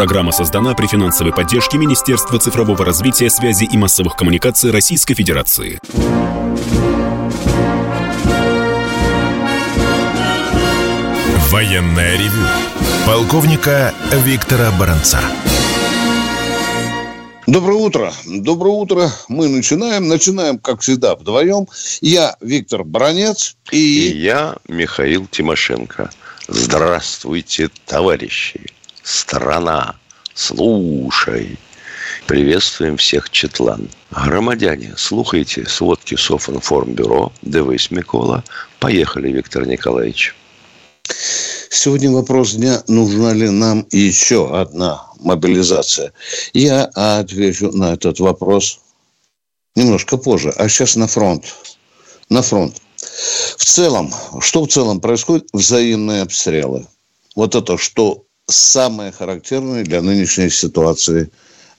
Программа создана при финансовой поддержке Министерства цифрового развития, связи и массовых коммуникаций Российской Федерации. Военная ревю. Полковника Виктора Баранца. Доброе утро. Доброе утро. Мы начинаем. Начинаем, как всегда, вдвоем. Я Виктор Баранец и... И я Михаил Тимошенко. Здравствуйте, товарищи. Страна, слушай. Приветствуем всех Четлан. Громадяне, слухайте сводки Софинформбюро. Дивись, Микола. Поехали, Виктор Николаевич. Сегодня вопрос дня, нужна ли нам еще одна мобилизация. Я отвечу на этот вопрос немножко позже. А сейчас на фронт. На фронт. В целом, что в целом происходит? Взаимные обстрелы. Вот это что самое характерное для нынешней ситуации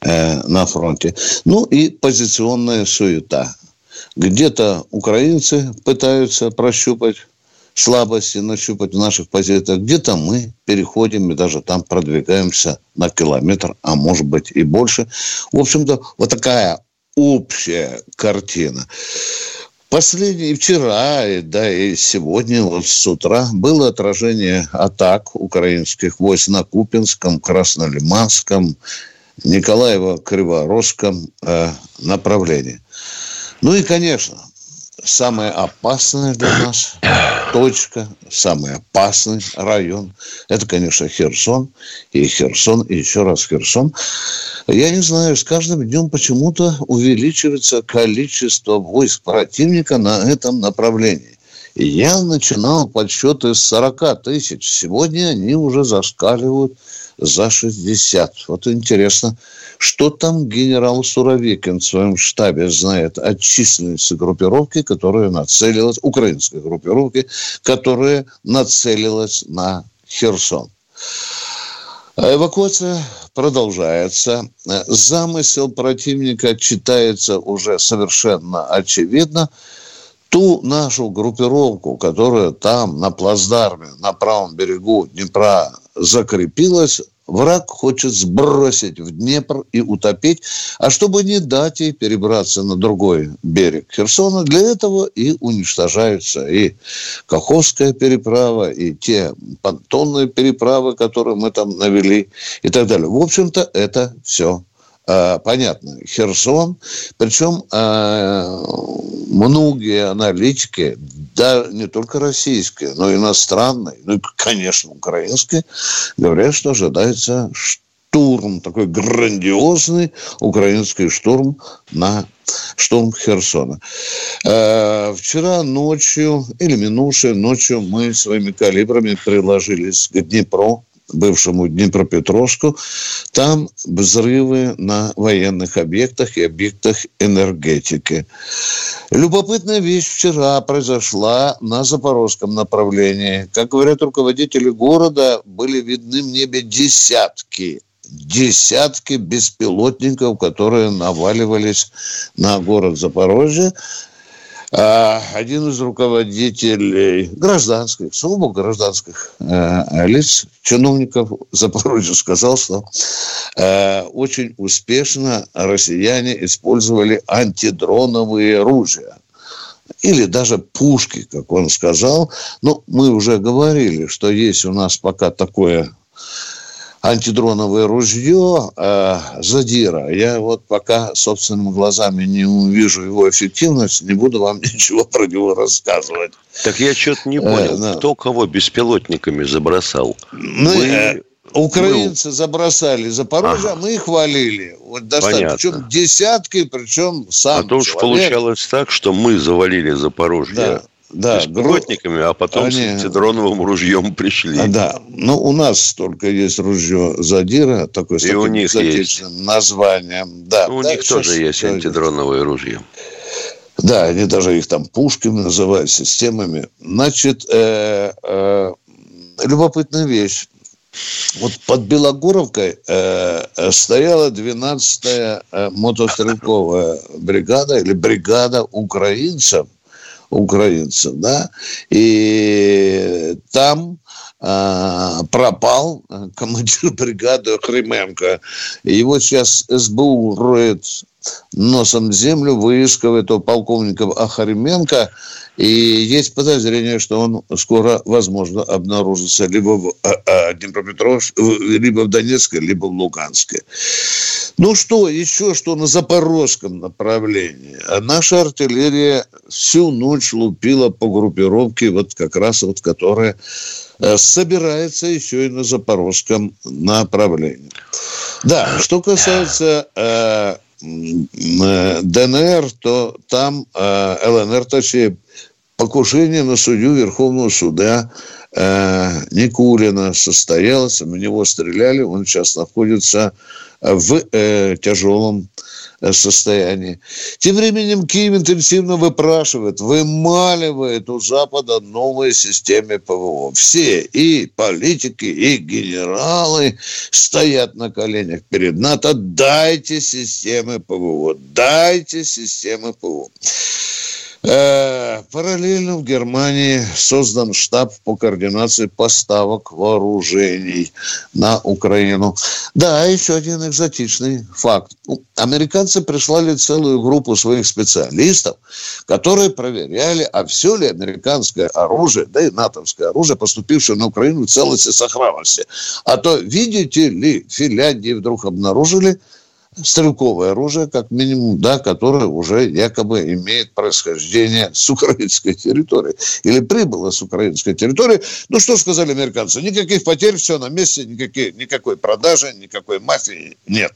э, на фронте. Ну и позиционная суета. Где-то украинцы пытаются прощупать слабости нащупать в наших позициях. Где-то мы переходим и даже там продвигаемся на километр, а может быть и больше. В общем-то, вот такая общая картина. Последний вчера, да и сегодня, вот с утра, было отражение атак украинских войск на Купинском, Краснолиманском, Николаево-Криворожском э, направлении. Ну и, конечно, самое опасное для нас точка, самый опасный район, это, конечно, Херсон. И Херсон, и еще раз Херсон. Я не знаю, с каждым днем почему-то увеличивается количество войск противника на этом направлении. И я начинал подсчеты с 40 тысяч. Сегодня они уже зашкаливают за 60. Вот интересно, что там генерал Суровикин в своем штабе знает о численности группировки, которая нацелилась, украинской группировки, которая нацелилась на Херсон. Эвакуация продолжается. Замысел противника читается уже совершенно очевидно. Ту нашу группировку, которая там на плацдарме, на правом берегу Днепра закрепилась, враг хочет сбросить в Днепр и утопить, а чтобы не дать ей перебраться на другой берег Херсона, для этого и уничтожаются и Каховская переправа, и те понтонные переправы, которые мы там навели и так далее. В общем-то, это все понятно. Херсон, причем э, многие аналитики, да, не только российские, но и иностранные, ну и, конечно, украинские, говорят, что ожидается штурм, такой грандиозный украинский штурм на штурм Херсона. Э, вчера ночью, или минувшей ночью, мы своими калибрами приложились к Днепру, бывшему Днепропетровску, там взрывы на военных объектах и объектах энергетики. Любопытная вещь вчера произошла на запорожском направлении. Как говорят руководители города, были видны в небе десятки десятки беспилотников, которые наваливались на город Запорожье. А один из руководителей гражданских, сугубо гражданских э, лиц, чиновников Запорожья сказал, что э, очень успешно россияне использовали антидроновые оружия или даже пушки, как он сказал. Но мы уже говорили, что есть у нас пока такое антидроновое ружье э, Задира. Я вот пока собственными глазами не увижу его эффективность, не буду вам ничего про него рассказывать. Так я что-то не понял, э, да. кто кого беспилотниками забросал? Мы, Вы... э, украинцы мы... забросали Запорожье, ага. а мы их хвалили. Вот достаточно. Причем десятки, причем сам А то уж получалось так, что мы завалили Запорожье. Да да, беспилотниками, а потом они... с антидроновым ружьем пришли. А, да, ну у нас только есть ружье Задира, такое И у них есть. названием. Да, ну, у да, них тоже есть антидроновое ружье. Да, они даже их там пушками называют, системами. Значит, э, э, любопытная вещь. Вот под Белогоровкой э, стояла 12-я э, мотострелковая бригада или бригада украинцев – украинцев, да, и там а, пропал командир бригады Хременко. Его сейчас СБУ роет носом землю, выискивает этого полковника Ахаременко, и есть подозрение, что он скоро, возможно, обнаружится либо в а, а, Днепропетровске, либо в Донецке, либо в Луганске. Ну что, еще что на запорожском направлении. А наша артиллерия всю ночь лупила по группировке, вот как раз вот которая э, собирается еще и на запорожском направлении. Да, что касается э, э ДНР, то там э, ЛНР, точнее, покушение на судью Верховного суда э, Никулина состоялось, в него стреляли, он сейчас находится в э, тяжелом э, состоянии. Тем временем Киев интенсивно выпрашивает, вымаливает у Запада новые системы ПВО. Все, и политики, и генералы стоят на коленях перед НАТО. Дайте системы ПВО, дайте системы ПВО. Э, параллельно в Германии создан штаб по координации поставок вооружений на Украину. Да, еще один экзотичный факт. Американцы прислали целую группу своих специалистов, которые проверяли, а все ли американское оружие, да и натовское оружие, поступившее на Украину в целости сохранности. А то, видите ли, Финляндии вдруг обнаружили – стрелковое оружие, как минимум, да, которое уже якобы имеет происхождение с украинской территории или прибыло с украинской территории. Ну, что сказали американцы? Никаких потерь, все на месте, никакие, никакой продажи, никакой мафии нет.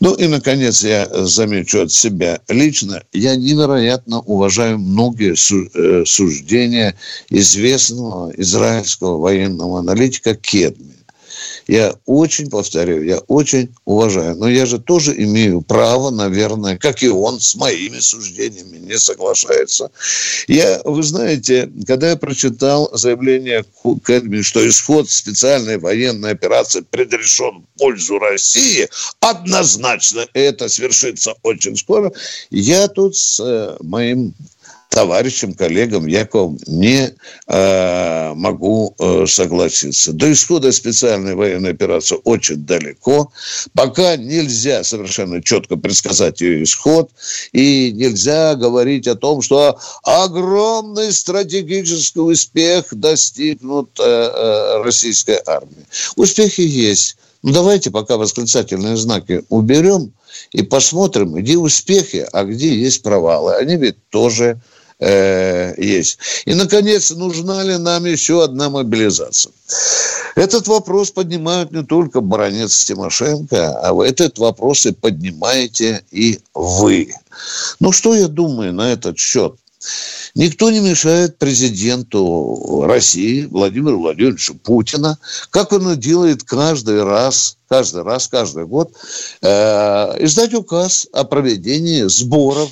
Ну и, наконец, я замечу от себя лично, я невероятно уважаю многие э, суждения известного израильского военного аналитика Кедми. Я очень, повторяю, я очень уважаю. Но я же тоже имею право, наверное, как и он, с моими суждениями не соглашается. Я, вы знаете, когда я прочитал заявление Кэльми, что исход специальной военной операции предрешен в пользу России, однозначно это свершится очень скоро, я тут с э, моим товарищам, коллегам Яковом не э, могу э, согласиться. До исхода специальной военной операции очень далеко. Пока нельзя совершенно четко предсказать ее исход. И нельзя говорить о том, что огромный стратегический успех достигнут э, э, российской армии. Успехи есть. Ну, давайте пока восклицательные знаки уберем и посмотрим, где успехи, а где есть провалы. Они ведь тоже э, есть. И, наконец, нужна ли нам еще одна мобилизация? Этот вопрос поднимают не только баронец Тимошенко, а этот вопрос и поднимаете и вы. Ну, что я думаю на этот счет? Никто не мешает президенту России Владимиру Владимировичу Путина, как он делает каждый раз, каждый раз, каждый год, э, издать указ о проведении сборов,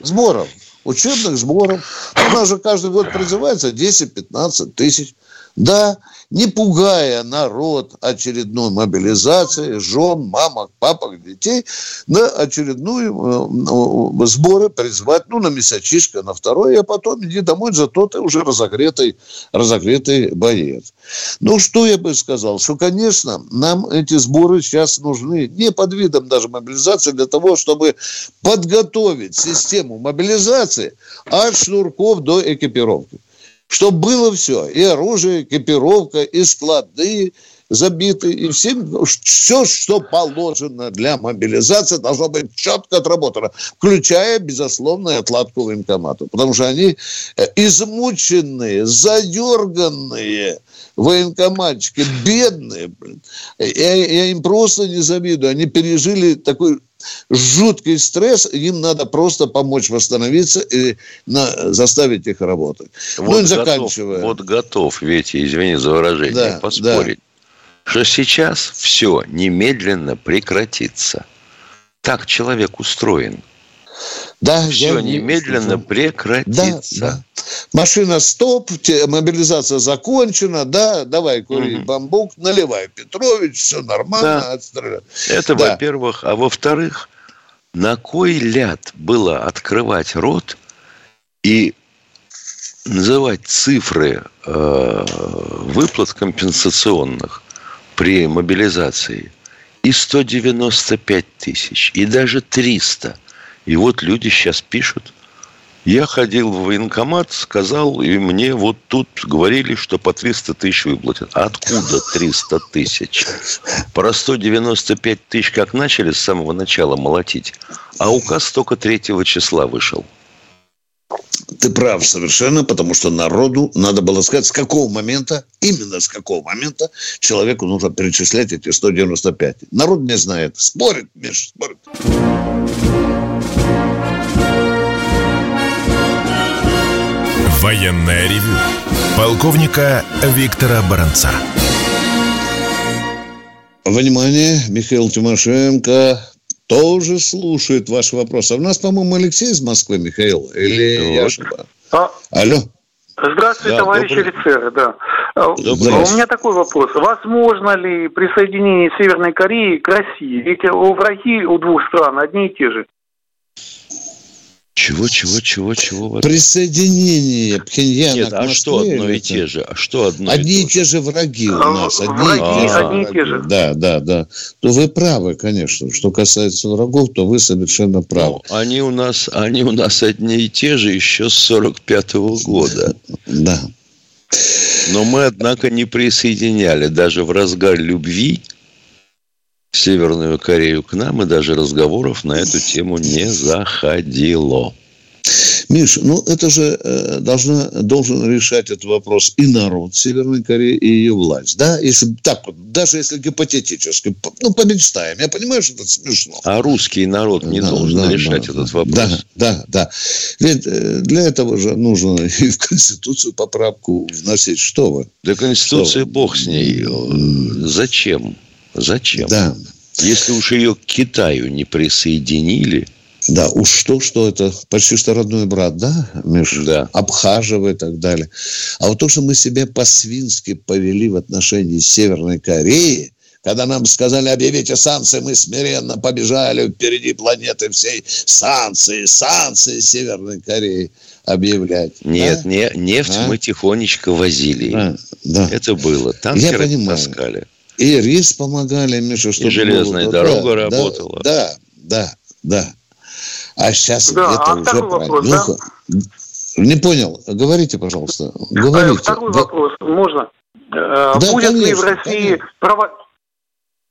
сборов учебных сборов. У нас же каждый год призывается 10-15 тысяч. Да, не пугая народ очередной мобилизацией, жен, мамок, папок, детей, на очередную э, сборы призвать, ну, на месячишко, на второй, а потом иди домой, зато ты уже разогретый, разогретый боец. Ну, что я бы сказал, что, конечно, нам эти сборы сейчас нужны не под видом даже мобилизации, для того, чтобы подготовить систему мобилизации от шнурков до экипировки чтобы было все, и оружие, и экипировка, и склады забиты, и всем, все, что положено для мобилизации, должно быть четко отработано, включая, безусловно, отладку военкомату, потому что они э, измученные, задерганные, военкоматчики, бедные. Я, я им просто не завидую. Они пережили такой жуткий стресс, им надо просто помочь восстановиться и на, заставить их работать. Вот ну и заканчивая. Готов, вот готов, ведь, извини за выражение, да, поспорить, да. что сейчас все немедленно прекратится. Так человек устроен – да, Все я... немедленно прекратится. Да, да. Машина стоп, мобилизация закончена, да, давай кури угу. бамбук, наливай Петрович, все нормально, да. отстреляй. Это да. во-первых. А во-вторых, на кой ляд было открывать рот и называть цифры э, выплат компенсационных при мобилизации и 195 тысяч, и даже 300. И вот люди сейчас пишут. Я ходил в военкомат, сказал, и мне вот тут говорили, что по 300 тысяч выплатят. Откуда 300 тысяч? Про 195 тысяч как начали с самого начала молотить, а указ только 3 числа вышел. Ты прав совершенно, потому что народу надо было сказать, с какого момента, именно с какого момента человеку нужно перечислять эти 195. Народ не знает. Спорит, Миш, спорит. Военная ревю. Полковника Виктора Баранца. Внимание, Михаил Тимошенко тоже слушает ваши вопросы. А у нас, по-моему, Алексей из Москвы, Михаил, или вот. я ошибаюсь? А... Алло. Здравствуйте, да, товарищи добрый... офицеры. Да. Добрый. А, у меня такой вопрос. Возможно ли присоединение Северной Кореи к России? Ведь у враги у двух стран одни и те же. Чего, чего, чего, чего? Присоединение Пхеньяна Нет, к Москве. а что одно и те же? А что одно Одни и, и те же враги у а, нас. Одни, враги, и, те одни и те же. Да, да, да. То вы правы, конечно. Что касается врагов, то вы совершенно правы. Ну, они у нас, они у нас одни и те же еще с 45 -го года. Да. Но мы, однако, не присоединяли даже в разгар любви Северную Корею к нам, и даже разговоров на эту тему не заходило. Миш, ну это же э, должна, должен решать этот вопрос и народ Северной Кореи, и ее власть. Да, если так вот, даже если гипотетически, ну, помечтаем. Я понимаю, что это смешно. А русский народ не да, должен да, решать да, этот вопрос. Да, да, да. Ведь э, для этого же нужно и в Конституцию поправку вносить. Что вы? Да Конституция, бог с ней. Зачем? Зачем? Да. Если уж ее к Китаю не присоединили, да, уж что, что это почти что родной брат, да, Миш? Да. Обхаживает и так далее. А вот то, что мы себя по-свински повели в отношении Северной Кореи, когда нам сказали, объявите санкции, мы смиренно побежали впереди планеты всей санкции, санкции Северной Кореи объявлять. Нет, да? не, нефть а? мы тихонечко возили. Да, да. Это было. Танкеры Я понимаю. таскали. И рис помогали, Миша, чтобы... И железная было, дорога да, работала. Да, да, да. А сейчас да, это а уже вопрос, Да? Не понял. Говорите, пожалуйста. Говорите. Второй вопрос. Можно? Э, да, будет конечно, ли в России прово...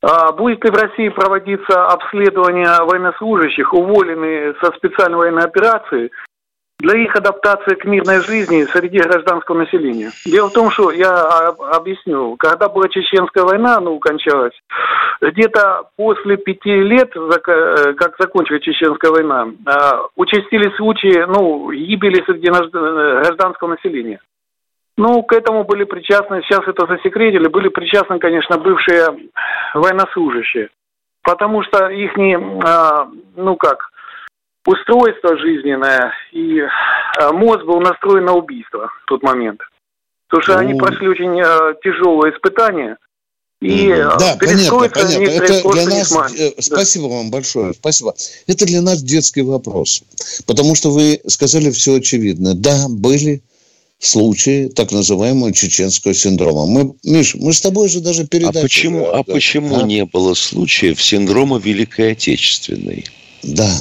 А, будет ли в России проводиться обследование военнослужащих, уволенных со специальной военной операции, для их адаптации к мирной жизни среди гражданского населения. Дело в том, что я объясню, когда была чеченская война, ну, кончалась, где-то после пяти лет, э, как закончилась чеченская война, а, участились случаи, ну, гибели среди э, гражданского населения. Ну, к этому были причастны, сейчас это засекретили, были причастны, конечно, бывшие военнослужащие. Потому что их, а, ну как, устройство жизненное, и э, мозг был настроен на убийство в тот момент. Потому что они прошли очень э, тяжелые испытания. И э, да, понятно, понятно. Это для нас, да. спасибо вам большое, спасибо. Это для нас детский вопрос, потому что вы сказали все очевидно. Да, были случаи так называемого чеченского синдрома. Мы, Миш, мы с тобой же даже передачу... А почему, а почему а? не было случаев синдрома Великой Отечественной? Да.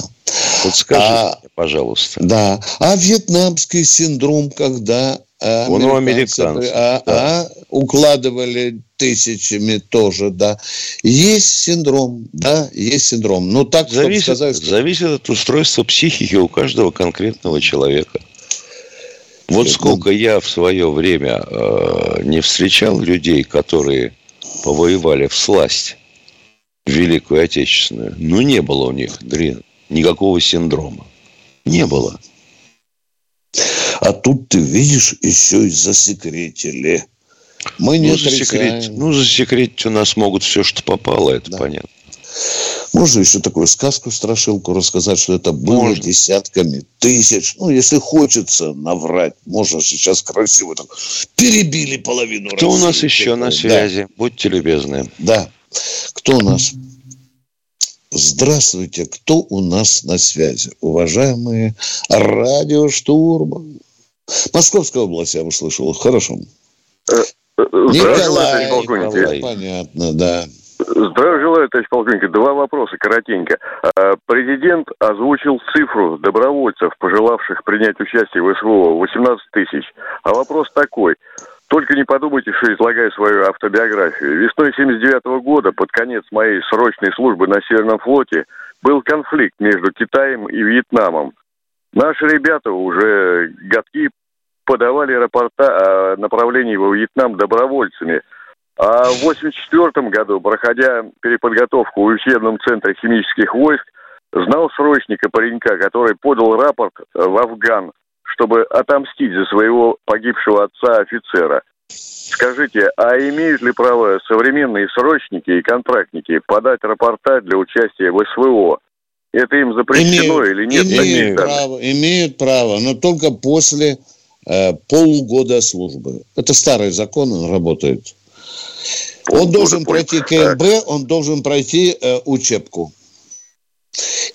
Вот скажите, а, пожалуйста. Да. А вьетнамский синдром, когда американцы, Он у американцев. А, да. а, укладывали тысячами тоже, да. Есть синдром, да, есть синдром. Но так, зависит, сказать, что... зависит от устройства психики у каждого конкретного человека. Вот сколько я в свое время э, не встречал людей, которые повоевали в сласть Великую Отечественную. Ну, не было у них, Дрин, никакого синдрома. Не было. А тут ты видишь, еще и засекретили. Мы не ну, засекретить, ну, засекретить у нас могут все, что попало, это да. понятно. Можно еще такую сказку, страшилку рассказать, что это было можно. десятками тысяч. Ну, если хочется наврать, можно сейчас красиво так. Перебили половину Кто России. у нас еще на связи? Да. Будьте любезны. Да. Кто у нас? Здравствуйте, кто у нас на связи? Уважаемые радиоштурман. Московская область я услышал. Хорошо. Э, э, Николай, Николай, понятно, да. Здравия желаю, товарищ полковник. Два вопроса, коротенько. А, президент озвучил цифру добровольцев, пожелавших принять участие в СВО, 18 тысяч. А вопрос такой. Только не подумайте, что излагаю свою автобиографию. Весной 79 года, под конец моей срочной службы на Северном флоте, был конфликт между Китаем и Вьетнамом. Наши ребята уже годки подавали рапорта о направлении во Вьетнам добровольцами – а в 1984 году, проходя переподготовку в учебном центре химических войск, знал срочника паренька, который подал рапорт в Афган, чтобы отомстить за своего погибшего отца офицера. Скажите, а имеют ли право современные срочники и контрактники подать рапорта для участия в СВО? Это им запрещено имеют, или нет? Имеют право, имеют право, но только после э, полугода службы. Это старый закон, он работает. Он должен пройти КМБ, он должен пройти э, учебку.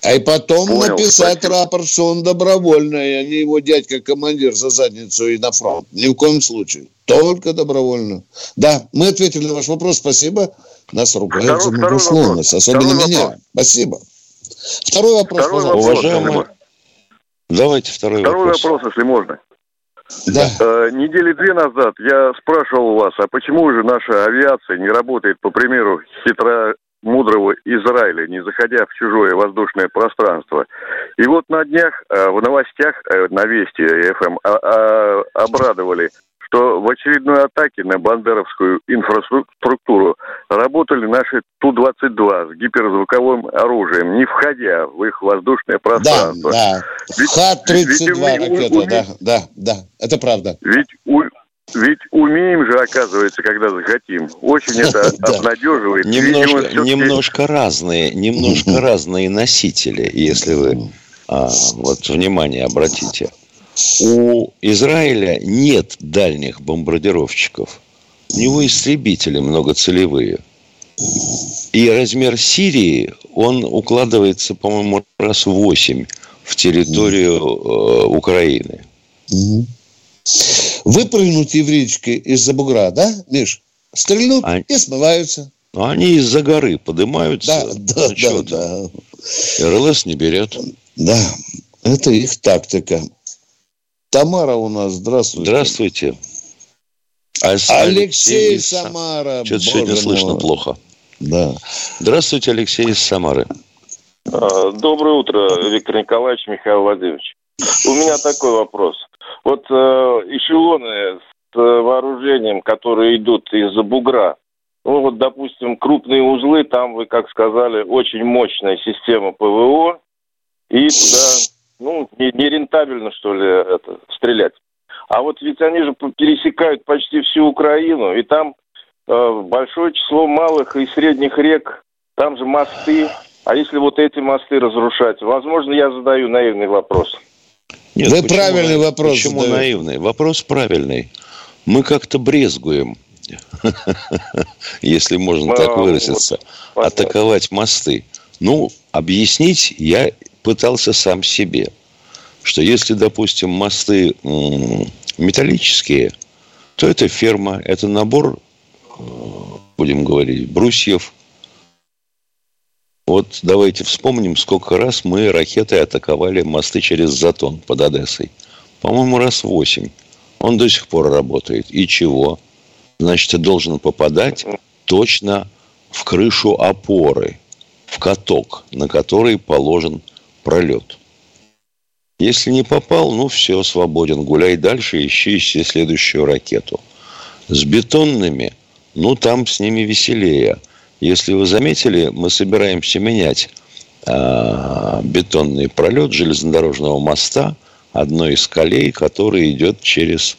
А и потом Понял, написать спасибо. рапорт, что он добровольный, а не его дядька командир за задницу и на фронт. Ни в коем случае. Только добровольно. Да, мы ответили на ваш вопрос. Спасибо. Нас ругают за многословность. Особенно второй меня. Вопрос. Спасибо. Второй вопрос, второй вопрос Уважаемый. Давайте второй, второй вопрос. Второй вопрос, если можно. Да. Э, недели две назад я спрашивал вас, а почему же наша авиация не работает, по примеру, хитро мудрого Израиля, не заходя в чужое воздушное пространство. И вот на днях э, в новостях э, на Вести ФМ а, а, обрадовали что в очередной атаке на бандеровскую инфраструктуру работали наши Ту-22 с гиперзвуковым оружием, не входя в их воздушное пространство. Да, да. Ха-32 ракета, да, да, да, это правда. Ведь у, ведь умеем же, оказывается, когда захотим. Очень это обнадеживает. Немножко, немножко разные, немножко разные носители, если вы а, вот внимание обратите. У Израиля нет дальних бомбардировщиков. У него истребители многоцелевые. И размер Сирии, он укладывается, по-моему, раз в 8 в территорию э, Украины. Выпрыгнут еврейчики из-за бугра, да, Миш? Стрельнут они, и смываются. Они из-за горы поднимаются. Да, да, да, да. РЛС не берет. Да, это их тактика. Тамара у нас, здравствуйте. Здравствуйте. А Алексей, из Самара. Что-то сегодня мой. слышно плохо. Да. Здравствуйте, Алексей из Самары. А, доброе утро, Виктор Николаевич, Михаил Владимирович. У меня такой вопрос. Вот э, эшелоны с э, вооружением, которые идут из-за бугра, ну вот, допустим, крупные узлы, там вы, как сказали, очень мощная система ПВО, и туда ну, не, не что ли, это, стрелять. А вот ведь они же пересекают почти всю Украину, и там э, большое число малых и средних рек, там же мосты. А если вот эти мосты разрушать? Возможно, я задаю наивный вопрос. Нет, Вы почему, правильный вопрос Почему задаете? наивный? Вопрос правильный. Мы как-то брезгуем, если можно так выразиться, атаковать мосты. Ну, объяснить я пытался сам себе, что если, допустим, мосты металлические, то это ферма, это набор, э, будем говорить, брусьев. Вот давайте вспомним, сколько раз мы ракетой атаковали мосты через Затон под Одессой. По-моему, раз восемь. Он до сих пор работает. И чего? Значит, должен попадать точно в крышу опоры, в каток, на который положен пролет. Если не попал, ну все, свободен. Гуляй дальше, ищи, ищи следующую ракету. С бетонными, ну там с ними веселее. Если вы заметили, мы собираемся менять э, бетонный пролет железнодорожного моста одной из колей, который идет через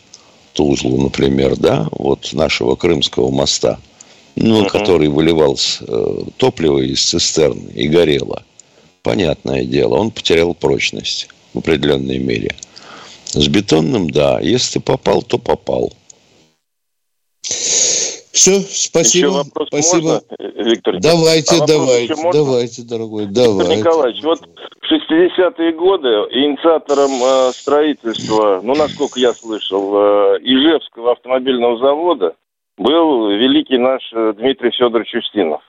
Тузлу, например, да, вот нашего Крымского моста, ну, uh-huh. который выливался э, топливо из цистерны и горело понятное дело, он потерял прочность в определенной мере. С бетонным, да. Если ты попал, то попал. Все, спасибо. Еще вопрос спасибо. Можно, Виктор? Давайте, а давайте, давайте, дорогой, давайте. Виктор Николаевич, вот в 60-е годы инициатором э, строительства, ну, насколько я слышал, э, Ижевского автомобильного завода был великий наш э, Дмитрий Федорович Устинов.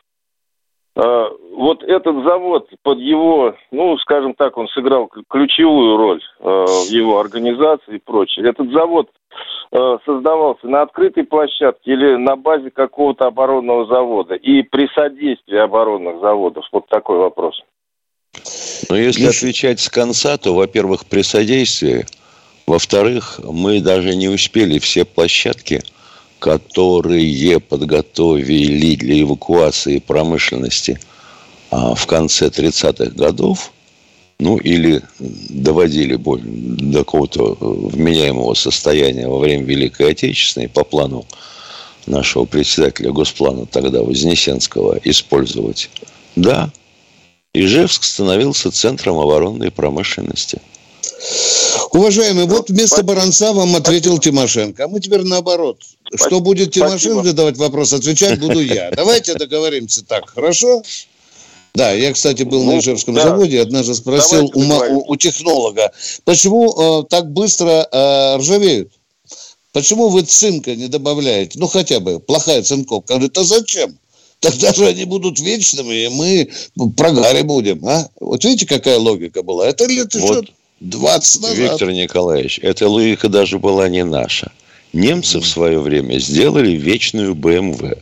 Э, вот этот завод под его, ну, скажем так, он сыграл ключевую роль э, в его организации и прочее. Этот завод э, создавался на открытой площадке или на базе какого-то оборонного завода и при содействии оборонных заводов? Вот такой вопрос. Ну, если отвечать с конца, то, во-первых, при содействии, во-вторых, мы даже не успели все площадки – которые подготовили для эвакуации промышленности а, в конце 30-х годов, ну или доводили до какого-то вменяемого состояния во время Великой Отечественной по плану нашего председателя Госплана тогда Вознесенского использовать. Да, Ижевск становился центром оборонной промышленности – Уважаемый, вот вместо Баранца вам ответил Тимошенко. А мы теперь наоборот. Что будет Тимошенко задавать вопрос, отвечать буду я. Давайте договоримся так, хорошо? Да, я, кстати, был ну, на Ижевском да. заводе, однажды спросил у, у, у технолога, почему э, так быстро э, ржавеют? Почему вы цинка не добавляете? Ну, хотя бы плохая цинковка. Он говорит, а зачем? Тогда же они будут вечными, и мы прогаре будем. А? Вот видите, какая логика была? Это лет вот. еще 20 назад. Виктор Николаевич, эта логика даже была не наша. Немцы в свое время сделали вечную БМВ.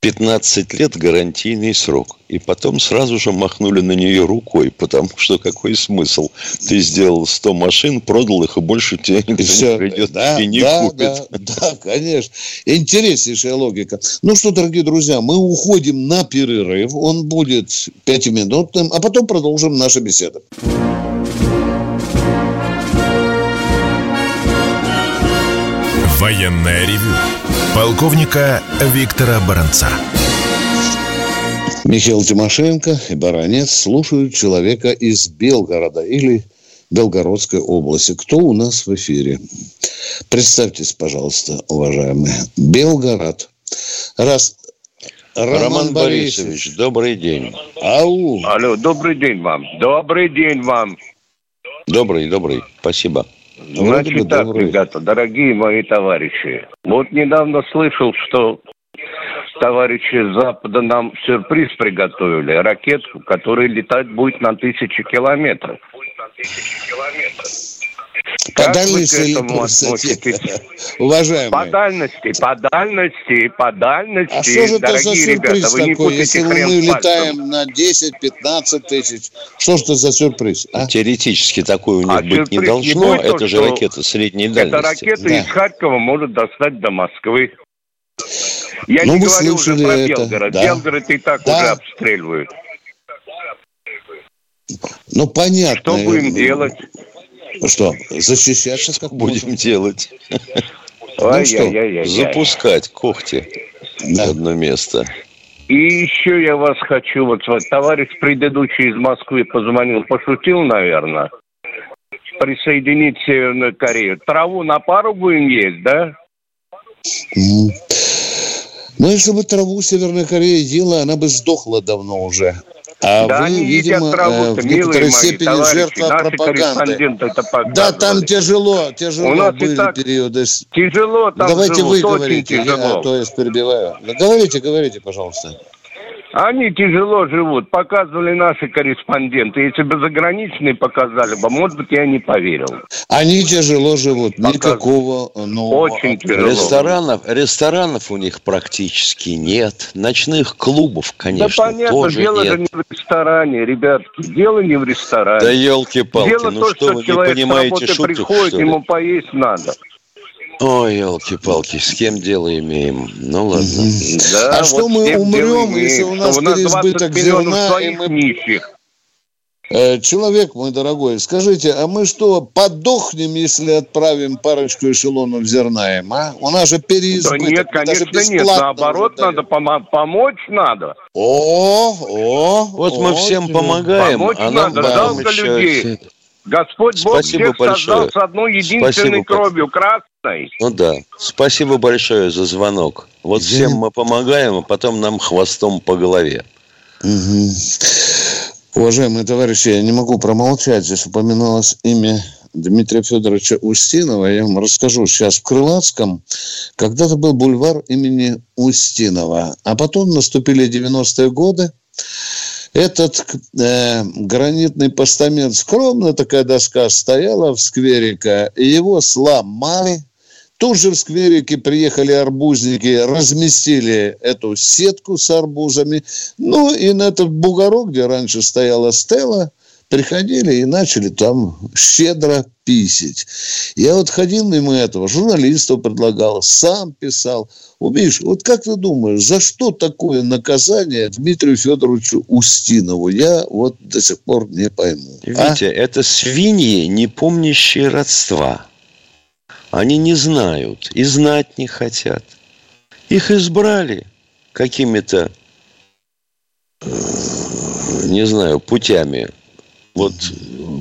15 лет гарантийный срок. И потом сразу же махнули на нее рукой, потому что какой смысл? Ты сделал 100 машин, продал их, и больше тебе никто Все. не придет да, и не да, купит. Да, да, конечно. Интереснейшая логика. Ну что, дорогие друзья, мы уходим на перерыв. Он будет пятиминутным, а потом продолжим нашу беседу. Военное ревю полковника Виктора Баранца. Михаил Тимошенко и Баранец слушают человека из Белгорода или Белгородской области. Кто у нас в эфире? Представьтесь, пожалуйста, уважаемые. Белгород. Раз. Роман, Роман Борисович, Борисович, добрый день. Ау. Алло, добрый день вам. Добрый день вам. Добрый, добрый. Спасибо. Значит так, добрый. ребята, дорогие мои товарищи. Вот недавно слышал, что товарищи с Запада нам сюрприз приготовили. Ракетку, которая летать будет на тысячи километров. По как дальности или по высоте? Уважаемые. По дальности, по дальности, по дальности. А что же это за сюрприз ребята, такой, если мы летаем на 10-15 тысяч? Что же это за сюрприз? А? Теоретически такой у них а быть не должно. Не это то, же ракета средней дальности. Эта ракета да. из Харькова может достать до Москвы. Я ну, не говорю уже про это. Белгород. Да. Белгород и так да. уже обстреливают. Ну, понятно. Что будем делать? Что, защищаться как будем делать? Ну что, запускать когти в одно место. И еще я вас хочу, вот, вот товарищ предыдущий из Москвы позвонил, пошутил, наверное, присоединить Северную Корею. Траву на пару будем есть, да? Ну, если бы траву Северная Корея ела, она бы сдохла давно уже. А да, вы, видимо, траву, в некоторой мои, степени жертва пропаганды. Да, там тяжело, тяжело У нас были так периоды. Тяжело там Давайте живут, вы говорите, я, то я перебиваю. Говорите, говорите, пожалуйста. Они тяжело живут, показывали наши корреспонденты. Если бы заграничные показали бы, может быть, я не поверил. Они тяжело живут, Показ... никакого нового. Очень тяжело. Ресторанов, ресторанов у них практически нет. Ночных клубов, конечно, да, понятно, тоже дело нет. же не в ресторане, ребятки. Дело не в ресторане. Да елки-палки, ну то, что, что вы не понимаете шутку, приходит, ему поесть надо. Ой, елки-палки, с кем дело имеем? Ну ладно. Да, а вот что мы умрем, если у нас переизбыток зерна и мы... Нищих. Э, человек мой дорогой, скажите, а мы что, подохнем, если отправим парочку эшелонов зерна им, а? У нас же переизбыток. Да нет, конечно нет, наоборот, надо пом- помочь надо. О, о, Вот о, мы всем помогаем, помочь а нам надо, жалко людей. Господь Бог Спасибо всех большое. создал с одной единственной Спасибо, кровью, красной. Ну да. Спасибо большое за звонок. Вот всем мы помогаем, а потом нам хвостом по голове. Угу. Уважаемые товарищи, я не могу промолчать. Здесь упоминалось имя Дмитрия Федоровича Устинова. Я вам расскажу. Сейчас в Крылатском когда-то был бульвар имени Устинова. А потом наступили 90-е годы. Этот э, гранитный постамент, скромная такая доска стояла в скверика, и его сломали. Тут же в скверике приехали арбузники, разместили эту сетку с арбузами. Ну, и на этот бугорок, где раньше стояла стела, приходили и начали там щедро писить. Я вот ходил мимо этого, журналистов предлагал, сам писал. Умеешь, вот как ты думаешь, за что такое наказание Дмитрию Федоровичу Устинову? Я вот до сих пор не пойму. Видите, а? это свиньи, не помнящие родства. Они не знают и знать не хотят. Их избрали какими-то, э, не знаю, путями вот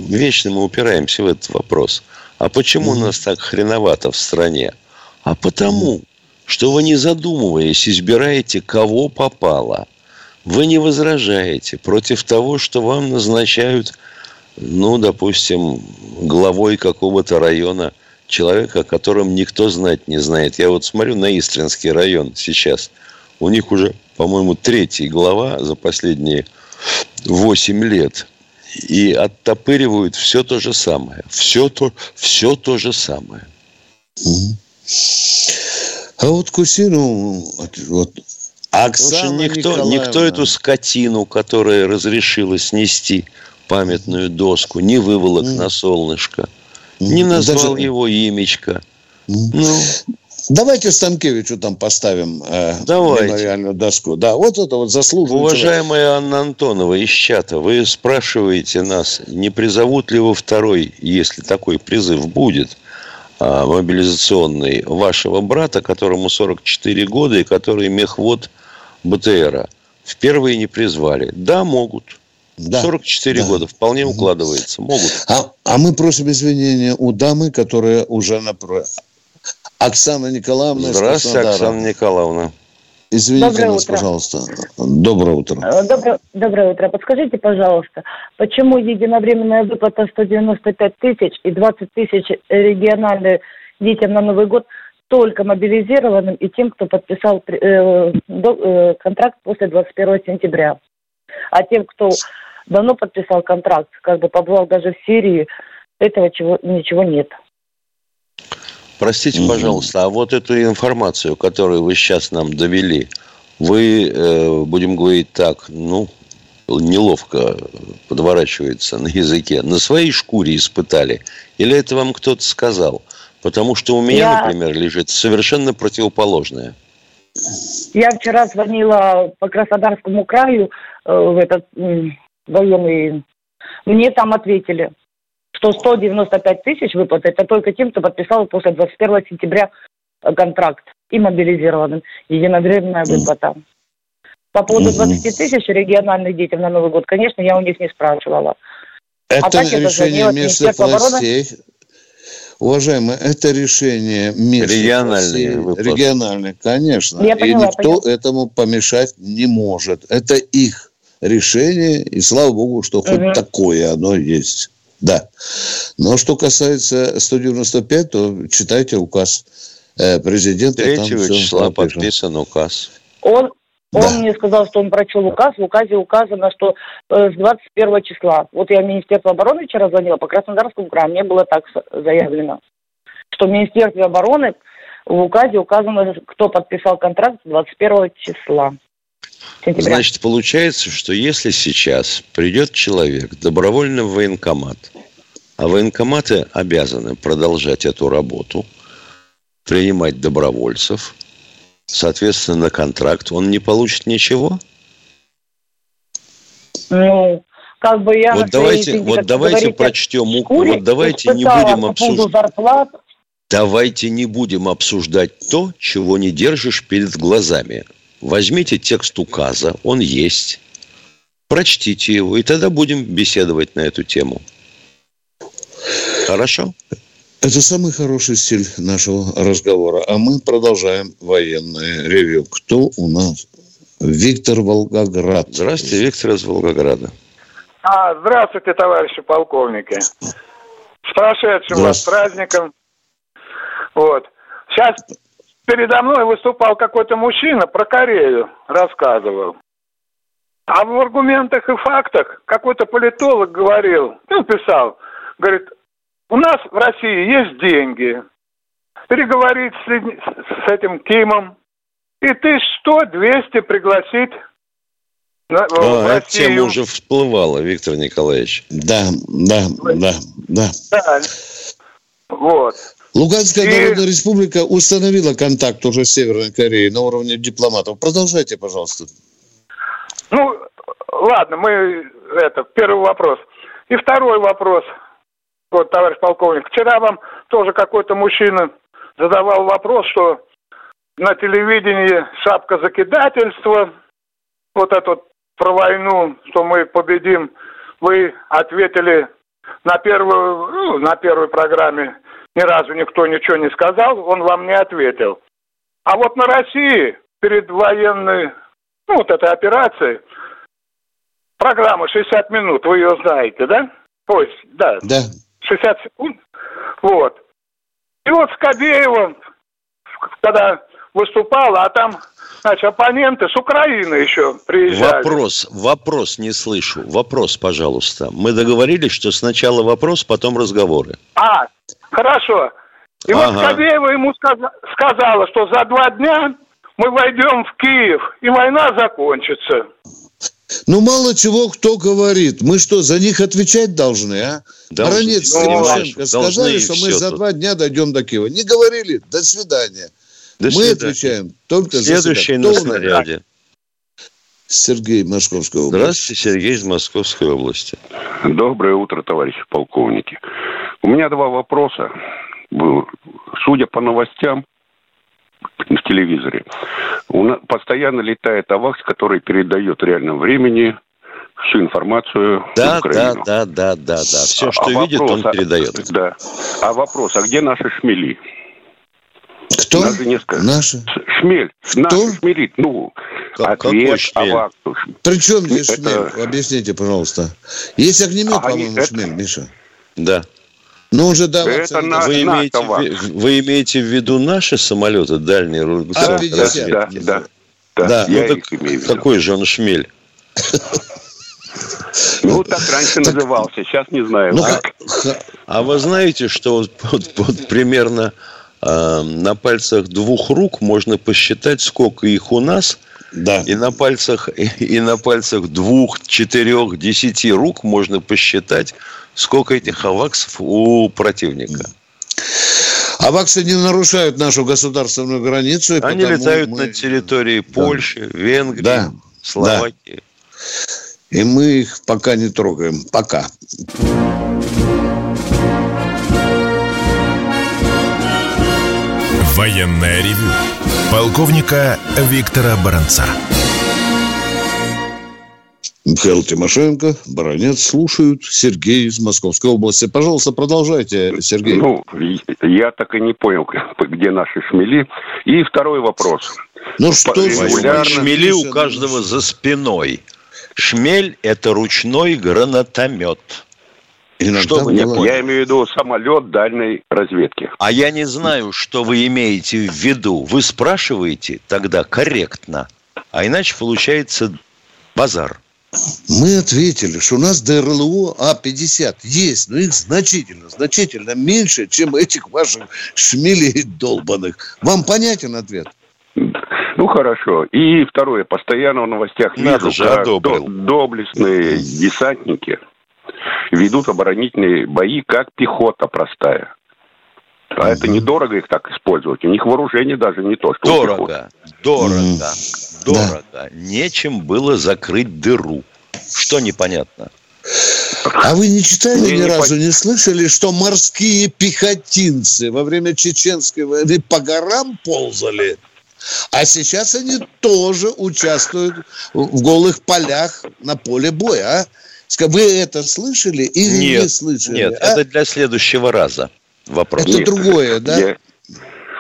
вечно мы упираемся в этот вопрос. А почему у нас так хреновато в стране? А потому, что вы не задумываясь избираете, кого попало. Вы не возражаете против того, что вам назначают, ну, допустим, главой какого-то района человека, о котором никто знать не знает. Я вот смотрю на Истринский район сейчас. У них уже, по-моему, третий глава за последние 8 лет – и оттопыривают все то же самое. Все то, все то же самое. А вот Кусину, вот, Оксана никто, никто эту скотину, которая разрешила снести памятную доску, не выволок mm. на солнышко, не назвал Даже... его имечко. Mm. Ну, Давайте Станкевичу там поставим э, Давайте. мемориальную доску. Да, вот это вот заслуженный Уважаемая Анна Антонова из чата, вы спрашиваете нас, не призовут ли вы второй, если такой призыв будет, э, мобилизационный, вашего брата, которому 44 года и который мехвод БТРа. В первые не призвали. Да, могут. Да, 44 да. года вполне укладывается. Могут. А, а мы просим извинения у дамы, которая уже на Оксана Николаевна. Здравствуйте, Оксана Николаевна. Извините доброе нас, утро. пожалуйста. Доброе утро. Э, доброе, доброе утро. Подскажите, пожалуйста, почему единовременная выплата 195 тысяч и 20 тысяч региональных детям на Новый год только мобилизированным и тем, кто подписал э, до, э, контракт после 21 сентября. А тем, кто давно подписал контракт, как бы побывал даже в Сирии, этого чего, ничего нет. Простите, пожалуйста, а вот эту информацию, которую вы сейчас нам довели, вы, э, будем говорить так, ну, неловко подворачивается на языке, на своей шкуре испытали? Или это вам кто-то сказал? Потому что у меня, Я... например, лежит совершенно противоположное. Я вчера звонила по Краснодарскому краю э, в этот э, военный. Мне там ответили что 195 тысяч выплат это только тем, кто подписал после 21 сентября э, контракт и мобилизированным. Единовременная выплата. По поводу 20 тысяч региональных детям на Новый год, конечно, я у них не спрашивала. Это а решение местных властей. Обороны... Уважаемые, это решение местных региональные властей. Региональные, конечно. Я поняла, и никто поняла. этому помешать не может. Это их решение, и слава богу, что хоть угу. такое оно есть. Да. Но что касается 195, то читайте указ э, президента. 3 числа подписан указ. Он, он да. мне сказал, что он прочел указ. В указе указано, что э, с 21 числа. Вот я в Министерство обороны вчера звонила, по Краснодарскому краю, мне было так заявлено, что в Министерстве обороны в указе указано, кто подписал контракт с 21 числа. Сентября. Значит, получается, что если сейчас придет человек добровольно в военкомат, а военкоматы обязаны продолжать эту работу, принимать добровольцев, соответственно, на контракт, он не получит ничего? Ну, как бы я... Вот давайте, своей, вот давайте прочтем, шкуре, вот давайте не будем обсуждать... Давайте не будем обсуждать то, чего не держишь перед глазами. Возьмите текст указа, он есть, прочтите его, и тогда будем беседовать на эту тему. Хорошо? Это самый хороший стиль нашего разговора. А мы продолжаем военное ревю. Кто у нас? Виктор Волгоград. Здравствуйте, Виктор из Волгограда. А, здравствуйте, товарищи полковники. С прошедшим вас праздником. Вот. Сейчас передо мной выступал какой-то мужчина про Корею, рассказывал. А в аргументах и фактах какой-то политолог говорил, ну, писал, говорит, у нас в России есть деньги. Переговорить с, с этим Кимом. И ты что, 200 пригласить на, а, эта тема уже всплывала, Виктор Николаевич. Да, да, да, да. Да. Вот. Луганская и... Народная Республика установила контакт уже с Северной Кореей на уровне дипломатов. Продолжайте, пожалуйста. Ну, ладно, мы это первый вопрос. И второй вопрос. Вот, товарищ полковник, вчера вам тоже какой-то мужчина задавал вопрос, что на телевидении шапка закидательства, вот этот про войну, что мы победим, вы ответили на первую, ну, на первой программе ни разу никто ничего не сказал, он вам не ответил. А вот на России перед военной, ну, вот этой операцией, программа 60 минут, вы ее знаете, да? Ой, да. Да. 60 секунд. Вот. И вот Скобеева, когда выступала, а там Значит, оппоненты с Украины еще приезжали. Вопрос, вопрос не слышу. Вопрос, пожалуйста. Мы договорились, что сначала вопрос, потом разговоры. А, хорошо. И ага. вот Скобеева ему сказала, что за два дня мы войдем в Киев, и война закончится. Ну, мало чего кто говорит. Мы что, за них отвечать должны, а? Должны. Баранец Тимошенко сказали, что мы за тут. два дня дойдем до Киева. Не говорили. До свидания. До Мы свидания. отвечаем только Следующий за себя. на снаряде. Сергей, Московская область. Здравствуйте, Сергей из Московской области. Доброе утро, товарищи полковники. У меня два вопроса. Судя по новостям в телевизоре, постоянно летает АВАКС, который передает в реальном времени всю информацию да, в Украину. Да, да, да, да, да. Все, а что а видит, вопрос, он передает. Да. А вопрос, а где наши шмели? Кто? Даже несколько. Наши? Шмель. Кто? Наши шмели. Ну, как, ответ, шмель? Авак. Причем здесь это... шмель? Объясните, пожалуйста. Есть огнемет, а, по-моему, это... шмель, Миша. Да. Ну, уже да. Это на, вы, имеете, вы, вы имеете в виду наши самолеты дальние? А-50. Да, да. Да, да. Я ну, так, имею в виду. Какой же он шмель? Ну, так раньше назывался, сейчас не знаю. Ну, а вы знаете, что вот, вот, вот примерно а, на пальцах двух рук можно посчитать, сколько их у нас, да. И на пальцах и на пальцах двух, четырех, десяти рук можно посчитать, сколько этих аваксов у противника. Аваксы не нарушают нашу государственную границу. Они летают мы... на территории Польши, да. Венгрии, да. Словакии. Да. И мы их пока не трогаем. Пока. Военная ревю. Полковника Виктора Баранца. Михаил Тимошенко, Баранец, слушают. Сергей из Московской области. Пожалуйста, продолжайте, Сергей. Ну, я так и не понял, где наши шмели. И второй вопрос. Ну, что регулярно... Шмели у каждого за спиной. Шмель – это ручной гранатомет. Иногда что вы было... Я имею в виду самолет дальней разведки. А я не знаю, что вы имеете в виду. Вы спрашиваете тогда корректно. А иначе получается базар. Мы ответили, что у нас ДРЛО А-50 есть, но их значительно, значительно меньше, чем этих ваших шмелей долбанных. Вам понятен ответ? Ну, хорошо. И второе. Постоянно в новостях Надо вижу, же, как доблестные десантники ведут оборонительные бои, как пехота простая. А угу. это недорого их так использовать. У них вооружение даже не то, что Дорого, дорого. Дорого. Да. Нечем было закрыть дыру. Что непонятно? А вы не читали Мне ни не разу, по... не слышали, что морские пехотинцы во время чеченской войны по горам ползали? А сейчас они тоже участвуют в голых полях на поле боя, а? Вы это слышали или нет, не слышали? Нет, а? это для следующего раза вопрос. Это нет, другое, да? Я...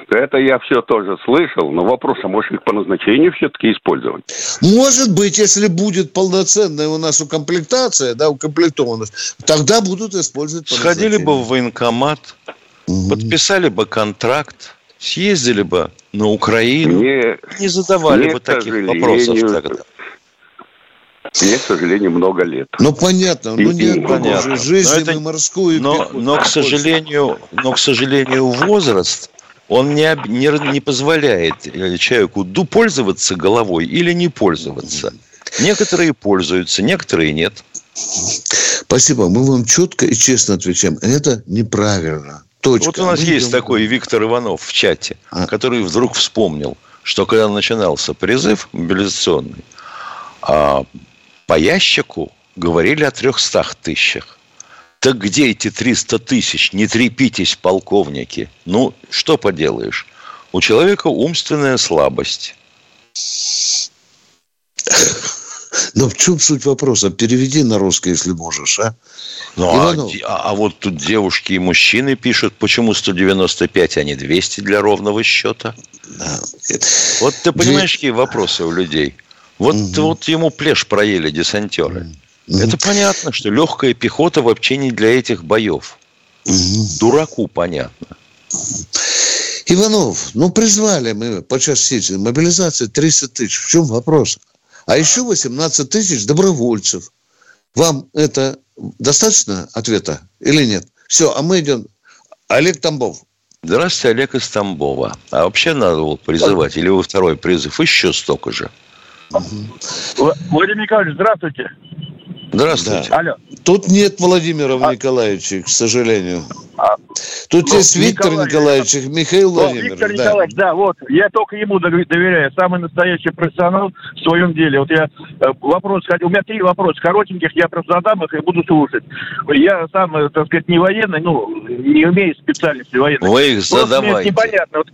Это я все тоже слышал, но вопрос, а может их по назначению все-таки использовать? Может быть, если будет полноценная у нас укомплектация, да, укомплектованность, тогда будут использовать Сходили бы в военкомат, угу. подписали бы контракт, съездили бы на Украину, мне, не задавали мне, бы таких вопросов тогда. Мне, к сожалению, много лет. Ну, понятно. Ну, нет, понятно. Жизнь но это, морскую но, но, к сожалению, но, к сожалению, возраст, он не, не, не позволяет э, человеку пользоваться головой или не пользоваться. Некоторые пользуются, некоторые нет. Спасибо. Мы вам четко и честно отвечаем. Это неправильно. Точка. Вот у нас Мы есть идем... такой Виктор Иванов в чате, а? который вдруг вспомнил, что когда начинался призыв мобилизационный, а по ящику говорили о 300 тысячах. Так где эти 300 тысяч? Не трепитесь, полковники. Ну, что поделаешь? У человека умственная слабость. Но в чем суть вопроса? Переведи на русский, если можешь, а? Ну, а, а, а вот тут девушки и мужчины пишут, почему 195, а не 200 для ровного счета? Да. Вот ты понимаешь, какие вопросы у людей – вот, угу. вот ему плешь проели десантеры. Угу. Это понятно, что легкая пехота вообще не для этих боев. Дураку понятно. Иванов, ну призвали мы по частице мобилизации 300 тысяч. В чем вопрос? А еще 18 тысяч добровольцев. Вам это достаточно ответа или нет? Все, а мы идем. Олег Тамбов. Здравствуйте, Олег из Тамбова. А вообще надо было призывать, или во второй призыв еще столько же? Владимир Николаевич, здравствуйте. Здравствуйте. Да. Алло. Тут нет Владимира а... Николаевича, к сожалению. А... Тут ну, есть Виктор Николаевич, Николаевич Михаил Владимирович. Виктор да. Николаевич, да, вот. Я только ему доверяю. Самый настоящий профессионал в своем деле. Вот я э, вопрос, у меня три вопроса коротеньких, я просто задам их и буду слушать. Я сам, э, так сказать, не военный, ну, не умею специальности военной. Вы их задавайте. Вот непонятно. Вот,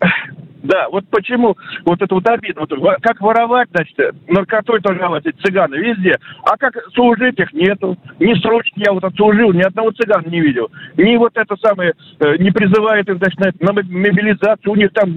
да, вот почему вот это вот обидно. Вот, как воровать, значит, наркотой торговать, эти цыганы везде. А как служить их нету. Ни срочки я вот отслужил, ни одного цыгана не видел. Ни вот это самое, э, не призывает их, значит, на мобилизацию. У них там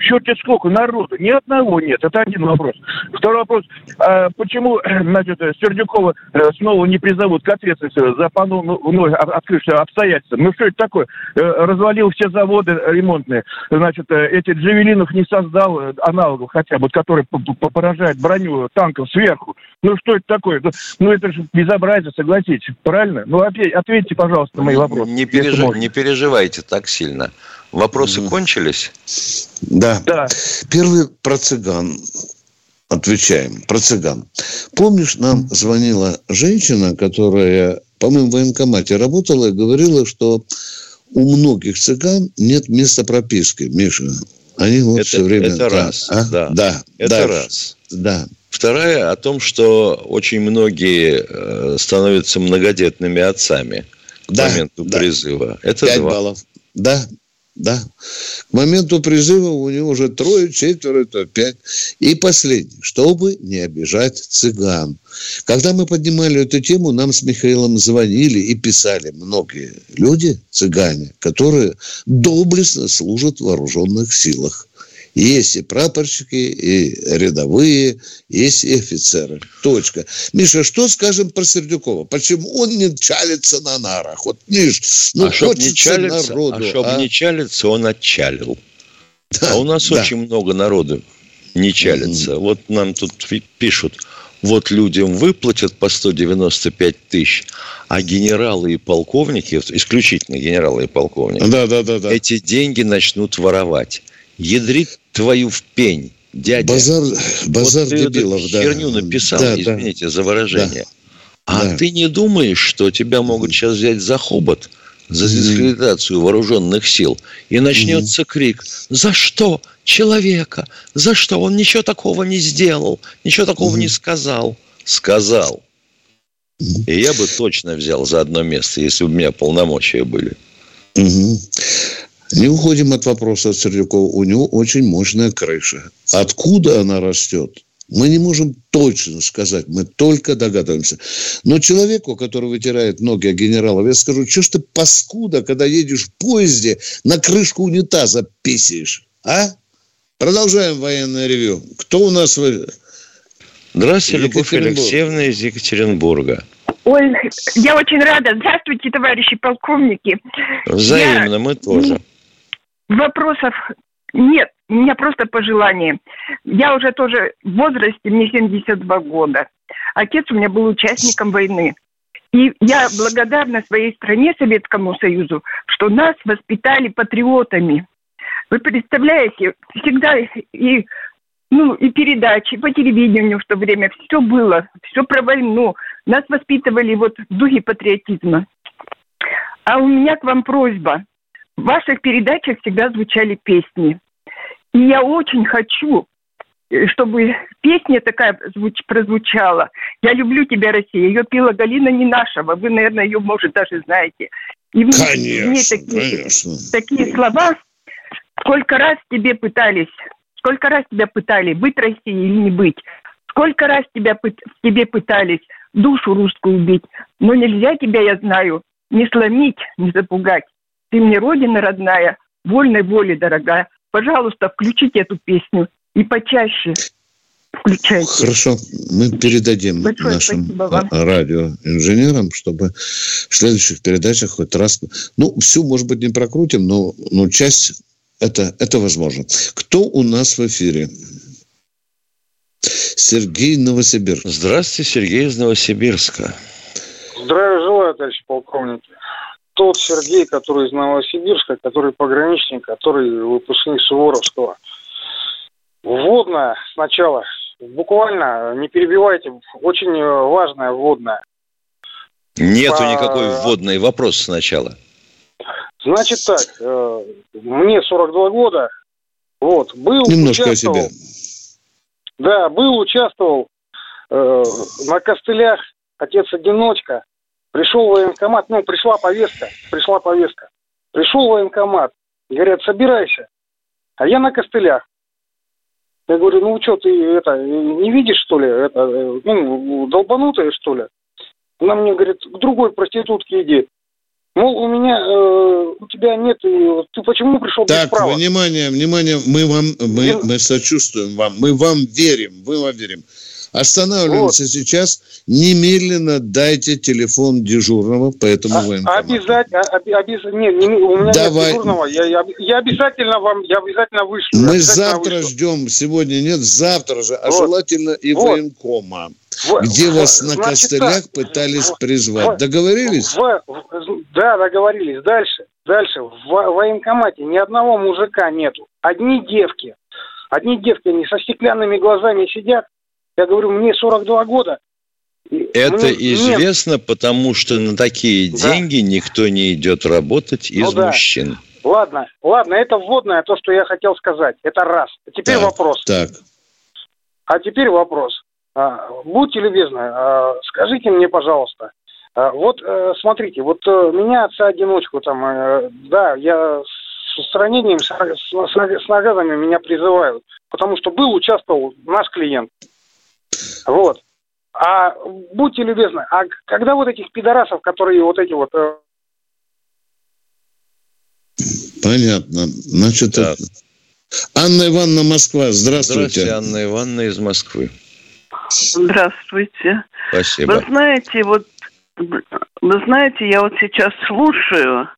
черти сколько народу. Ни одного нет. Это один вопрос. Второй вопрос. А почему, значит, Сердюкова э, снова не призовут к ответственности за вновь ну, открывшие обстоятельства? Ну что это такое? Э, развалил все заводы ремонтные. Значит, эти дживели Белинов не создал э, аналогов хотя бы, который поражает броню танков сверху. Ну, что это такое? Ну, ну, это же безобразие, согласитесь. Правильно? Ну, ответьте, пожалуйста, на мои вопросы. Не, пережив... не переживайте так сильно. Вопросы mm. кончились? Да. да. Первый про цыган. Отвечаем. Про цыган. Помнишь, нам звонила женщина, которая, по-моему, в военкомате работала и говорила, что у многих цыган нет места прописки. Миша, они вот это, все время... Это раз, а? да. Да, это дальше. раз. Да. Вторая о том, что очень многие э, становятся многодетными отцами к да, моменту да. призыва. Это Пять два. баллов. Да, да. К моменту призыва у него уже трое, четверо, то пять. И последнее, чтобы не обижать цыган. Когда мы поднимали эту тему, нам с Михаилом звонили и писали многие люди, цыгане, которые доблестно служат в вооруженных силах. Есть и прапорщики, и рядовые, есть и офицеры. Точка. Миша, что скажем про Сердюкова? Почему он не чалится на нарах? Вот, Миш, ну а хочется не чалится, народу. А чтобы а? не чалиться, он отчалил. Да, а у нас да. очень много народу не чалится. Mm-hmm. Вот нам тут пишут, вот людям выплатят по 195 тысяч, а генералы и полковники, исключительно генералы и полковники, да, да, да, да. эти деньги начнут воровать. Ядрит твою в пень, дядя. Базар, базар вот дебилов, ты да. херню написал, да, извините да. за выражение. Да. А да. ты не думаешь, что тебя могут сейчас взять за хобот, за дискредитацию вооруженных сил, и начнется крик «За что? Человека! За что? Он ничего такого не сделал, ничего такого не сказал». Сказал. И я бы точно взял за одно место, если бы у меня полномочия были. Угу. Не уходим от вопроса от Сердюкова. У него очень мощная крыша. Откуда она растет? Мы не можем точно сказать, мы только догадываемся. Но человеку, который вытирает ноги генералов, я скажу, что ж ты паскуда, когда едешь в поезде, на крышку унитаза писаешь? А? Продолжаем военное ревю. Кто у нас? Здравствуйте, Любовь Алексеевна из Екатеринбурга. Ой, я очень рада. Здравствуйте, товарищи полковники. Взаимно, я... мы тоже. Вопросов нет, у меня просто пожелание. Я уже тоже в возрасте, мне 72 года. Отец у меня был участником войны. И я благодарна своей стране, Советскому Союзу, что нас воспитали патриотами. Вы представляете, всегда и, ну, и передачи по телевидению в то время, все было, все про войну. Нас воспитывали вот в духе патриотизма. А у меня к вам просьба. В ваших передачах всегда звучали песни. И я очень хочу, э, чтобы песня такая звуч, прозвучала. «Я люблю тебя, Россия». Ее пела Галина Нинашева. Вы, наверное, ее, может, даже знаете. И в конечно, в ней такие, конечно. такие слова. Сколько раз тебе пытались, сколько раз тебя пытали, быть Россией или не быть. Сколько раз тебя, тебе пытались душу русскую убить. Но нельзя тебя, я знаю, не сломить, не запугать. Ты мне родина родная, вольной воли дорогая. Пожалуйста, включите эту песню и почаще включайте. Хорошо, мы передадим Большое нашим радиоинженерам, чтобы в следующих передачах хоть раз... Ну, всю, может быть, не прокрутим, но, но часть это, это возможно. Кто у нас в эфире? Сергей Новосибирск. Здравствуйте, Сергей из Новосибирска. Здравия желаю, товарищ полковник. Тот Сергей, который из Новосибирска, который пограничник, который выпускник Суворовского. Вводная сначала. Буквально, не перебивайте, очень важная вводная. Нету По... никакой вводной. Вопрос сначала. Значит так, э, мне 42 года, вот, был, Немножко о себе. Да, был, участвовал э, на костылях, отец-одиночка, пришел военкомат, ну, пришла повестка, пришла повестка. Пришел военкомат, говорят, собирайся. А я на костылях. Я говорю, ну что, ты это, не видишь, что ли, это, ну, долбанутая, что ли? Она мне говорит, к другой проститутке иди. Мол, у меня, э, у тебя нет, ты почему пришел так, без права? внимание, внимание, мы вам, мы, мы сочувствуем вам, мы вам верим, мы вам верим. Останавливаемся вот. сейчас. Немедленно дайте телефон дежурного по этому а, военкомату. Обязательно. обязательно нет, не, у меня Давай. нет дежурного. Я, я, я обязательно вам, я обязательно вышлю. Мы обязательно завтра вышлю. ждем. Сегодня нет, завтра же. А вот. желательно и вот. военкома. В, где вас на значит, костылях пытались в, призвать. Договорились? В, в, да, договорились. Дальше. Дальше. В военкомате ни одного мужика нету. Одни девки. Одни девки, они со стеклянными глазами сидят. Я говорю, мне 42 года. Это мне, известно, нет. потому что на такие да. деньги никто не идет работать из ну, да. мужчин. Ладно, ладно, это вводное, то, что я хотел сказать. Это раз. Теперь так, вопрос. Так. А теперь вопрос. А, будьте любезны, а, скажите мне, пожалуйста, а, вот э, смотрите, вот э, меня отца-одиночку там, э, да, я с ранением, с, с, меня призывают, потому что был, участвовал наш клиент. Вот. А будьте любезны, а когда вот этих пидорасов, которые вот эти вот... Понятно. Значит, да. это... Анна Ивановна Москва, здравствуйте. Здравствуйте, Анна Ивановна из Москвы. Здравствуйте. Спасибо. Вы знаете, вот вы знаете, я вот сейчас слушаю.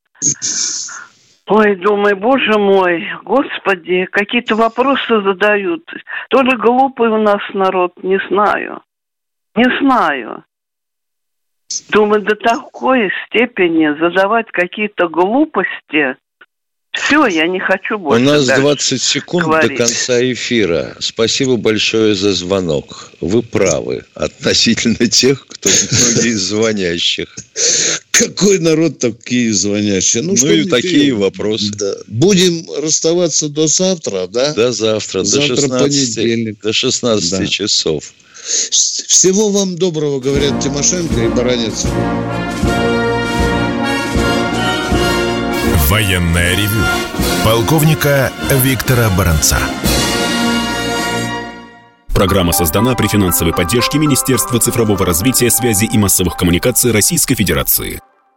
Ой, думаю, боже мой, господи, какие-то вопросы задают. То ли глупый у нас народ, не знаю. Не знаю. Думаю, до такой степени задавать какие-то глупости – все, я не хочу больше. У нас 20 секунд говорить. до конца эфира. Спасибо большое за звонок. Вы правы относительно тех, кто многие из звонящих. Какой народ такие звонящие? Ну, ну и такие вопросы. Да. Будем расставаться до завтра, да? До завтра, завтра до 16, понедельник. До 16 да. часов. Всего вам доброго, говорят Тимошенко и Баранец. Военное ревю полковника Виктора Баранца. Программа создана при финансовой поддержке Министерства цифрового развития, связи и массовых коммуникаций Российской Федерации.